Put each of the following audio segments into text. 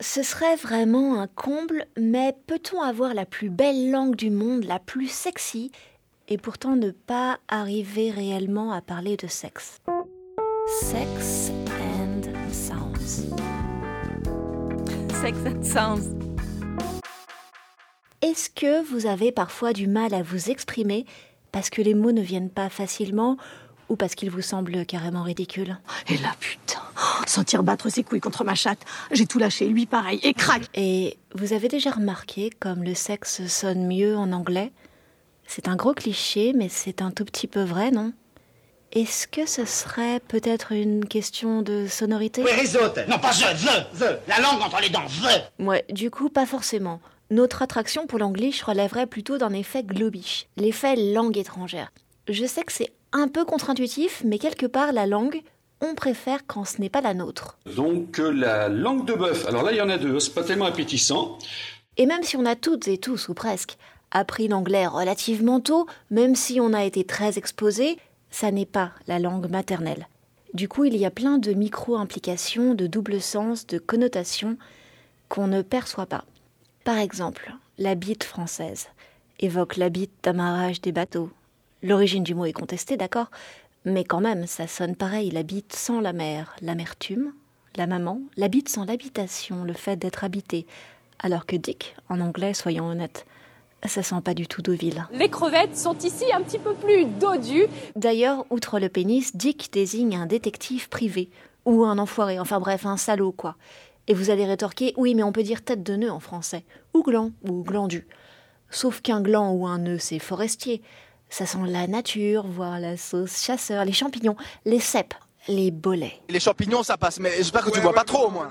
Ce serait vraiment un comble, mais peut-on avoir la plus belle langue du monde, la plus sexy, et pourtant ne pas arriver réellement à parler de sexe? Sex and Sounds. Sex and Sounds. Est-ce que vous avez parfois du mal à vous exprimer parce que les mots ne viennent pas facilement ou parce qu'ils vous semblent carrément ridicules Et là, putain, sentir battre ses couilles contre ma chatte, j'ai tout lâché, lui pareil, et crac. Et vous avez déjà remarqué comme le sexe sonne mieux en anglais? C'est un gros cliché, mais c'est un tout petit peu vrai, non? Est-ce que ce serait peut-être une question de sonorité? Oui, risote Non, pas the, the, the La langue entre les dents, the Ouais, du coup, pas forcément. Notre attraction pour l'anglish relèverait plutôt d'un effet globish, l'effet langue étrangère. Je sais que c'est un peu contre-intuitif, mais quelque part, la langue, on préfère quand ce n'est pas la nôtre. Donc euh, la langue de bœuf, alors là il y en a deux, c'est pas tellement appétissant. Et même si on a toutes et tous, ou presque, appris l'anglais relativement tôt, même si on a été très exposé, ça n'est pas la langue maternelle. Du coup, il y a plein de micro-implications, de double sens, de connotations qu'on ne perçoit pas. Par exemple, la bite française évoque la bite d'amarrage des bateaux. L'origine du mot est contestée, d'accord, mais quand même, ça sonne pareil, la bite sans la mer, l'amertume, la maman, la bite sans l'habitation, le fait d'être habité. Alors que Dick, en anglais, soyons honnêtes, ça sent pas du tout Deauville. Les crevettes sont ici un petit peu plus dodues. D'ailleurs, outre le pénis, Dick désigne un détective privé, ou un enfoiré, enfin bref, un salaud, quoi. Et vous allez rétorquer, oui, mais on peut dire tête de nœud en français, ou gland, ou glandu. Sauf qu'un gland ou un nœud, c'est forestier. Ça sent la nature, voire la sauce chasseur, les champignons, les cèpes, les bolets. Les champignons, ça passe, mais j'espère que tu vois pas trop au moins.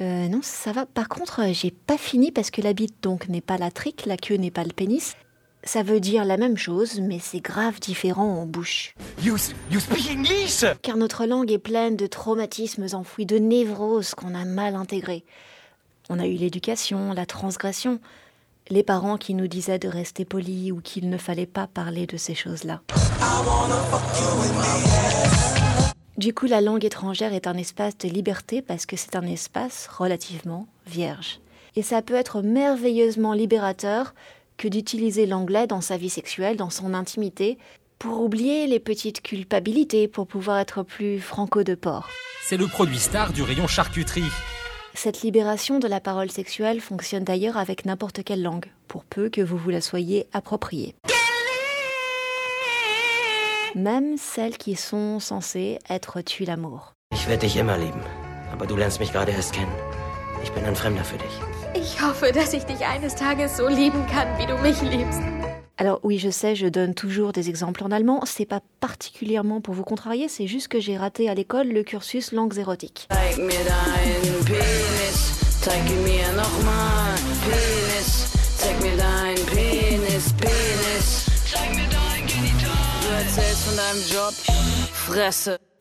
Euh, non, ça va. Par contre, euh, j'ai pas fini parce que la bite donc n'est pas la trique, la queue n'est pas le pénis. Ça veut dire la même chose, mais c'est grave différent en bouche. You, you speak English? Car notre langue est pleine de traumatismes enfouis, de névroses qu'on a mal intégrées. On a eu l'éducation, la transgression, les parents qui nous disaient de rester polis ou qu'il ne fallait pas parler de ces choses-là. Du coup, la langue étrangère est un espace de liberté parce que c'est un espace relativement vierge. Et ça peut être merveilleusement libérateur que d'utiliser l'anglais dans sa vie sexuelle, dans son intimité, pour oublier les petites culpabilités, pour pouvoir être plus franco de port. C'est le produit star du rayon charcuterie. Cette libération de la parole sexuelle fonctionne d'ailleurs avec n'importe quelle langue, pour peu que vous vous la soyez appropriée. Même celles qui sont censées être tu l'amour. Ich werde dich immer lieben, aber du lernst mich gerade erst kennen. Ich bin ein Fremder für dich. Ich hoffe, dass ich dich eines Tages so lieben kann, wie du mich liebst. Alors oui, je sais, je donne toujours des exemples en allemand. C'est pas particulièrement pour vous contrarier, c'est juste que j'ai raté à l'école le cursus langues érotiques.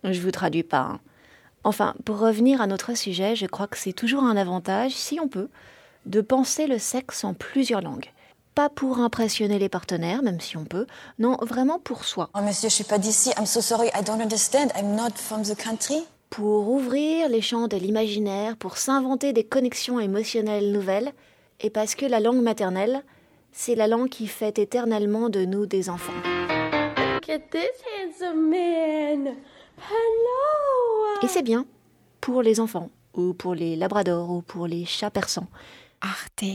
Je vous traduis pas. hein. Enfin, pour revenir à notre sujet, je crois que c'est toujours un avantage, si on peut, de penser le sexe en plusieurs langues. Pas pour impressionner les partenaires, même si on peut, non, vraiment pour soi. Oh monsieur, je suis pas d'ici. I'm so sorry, I don't understand. I'm not from the country. Pour ouvrir les champs de l'imaginaire, pour s'inventer des connexions émotionnelles nouvelles, et parce que la langue maternelle, c'est la langue qui fait éternellement de nous des enfants. Look at this handsome man. Hello. Et c'est bien pour les enfants, ou pour les labradors, ou pour les chats persans. Arte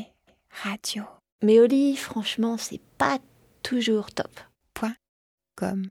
Radio. Mais au lit, franchement, c'est pas toujours top. Point com.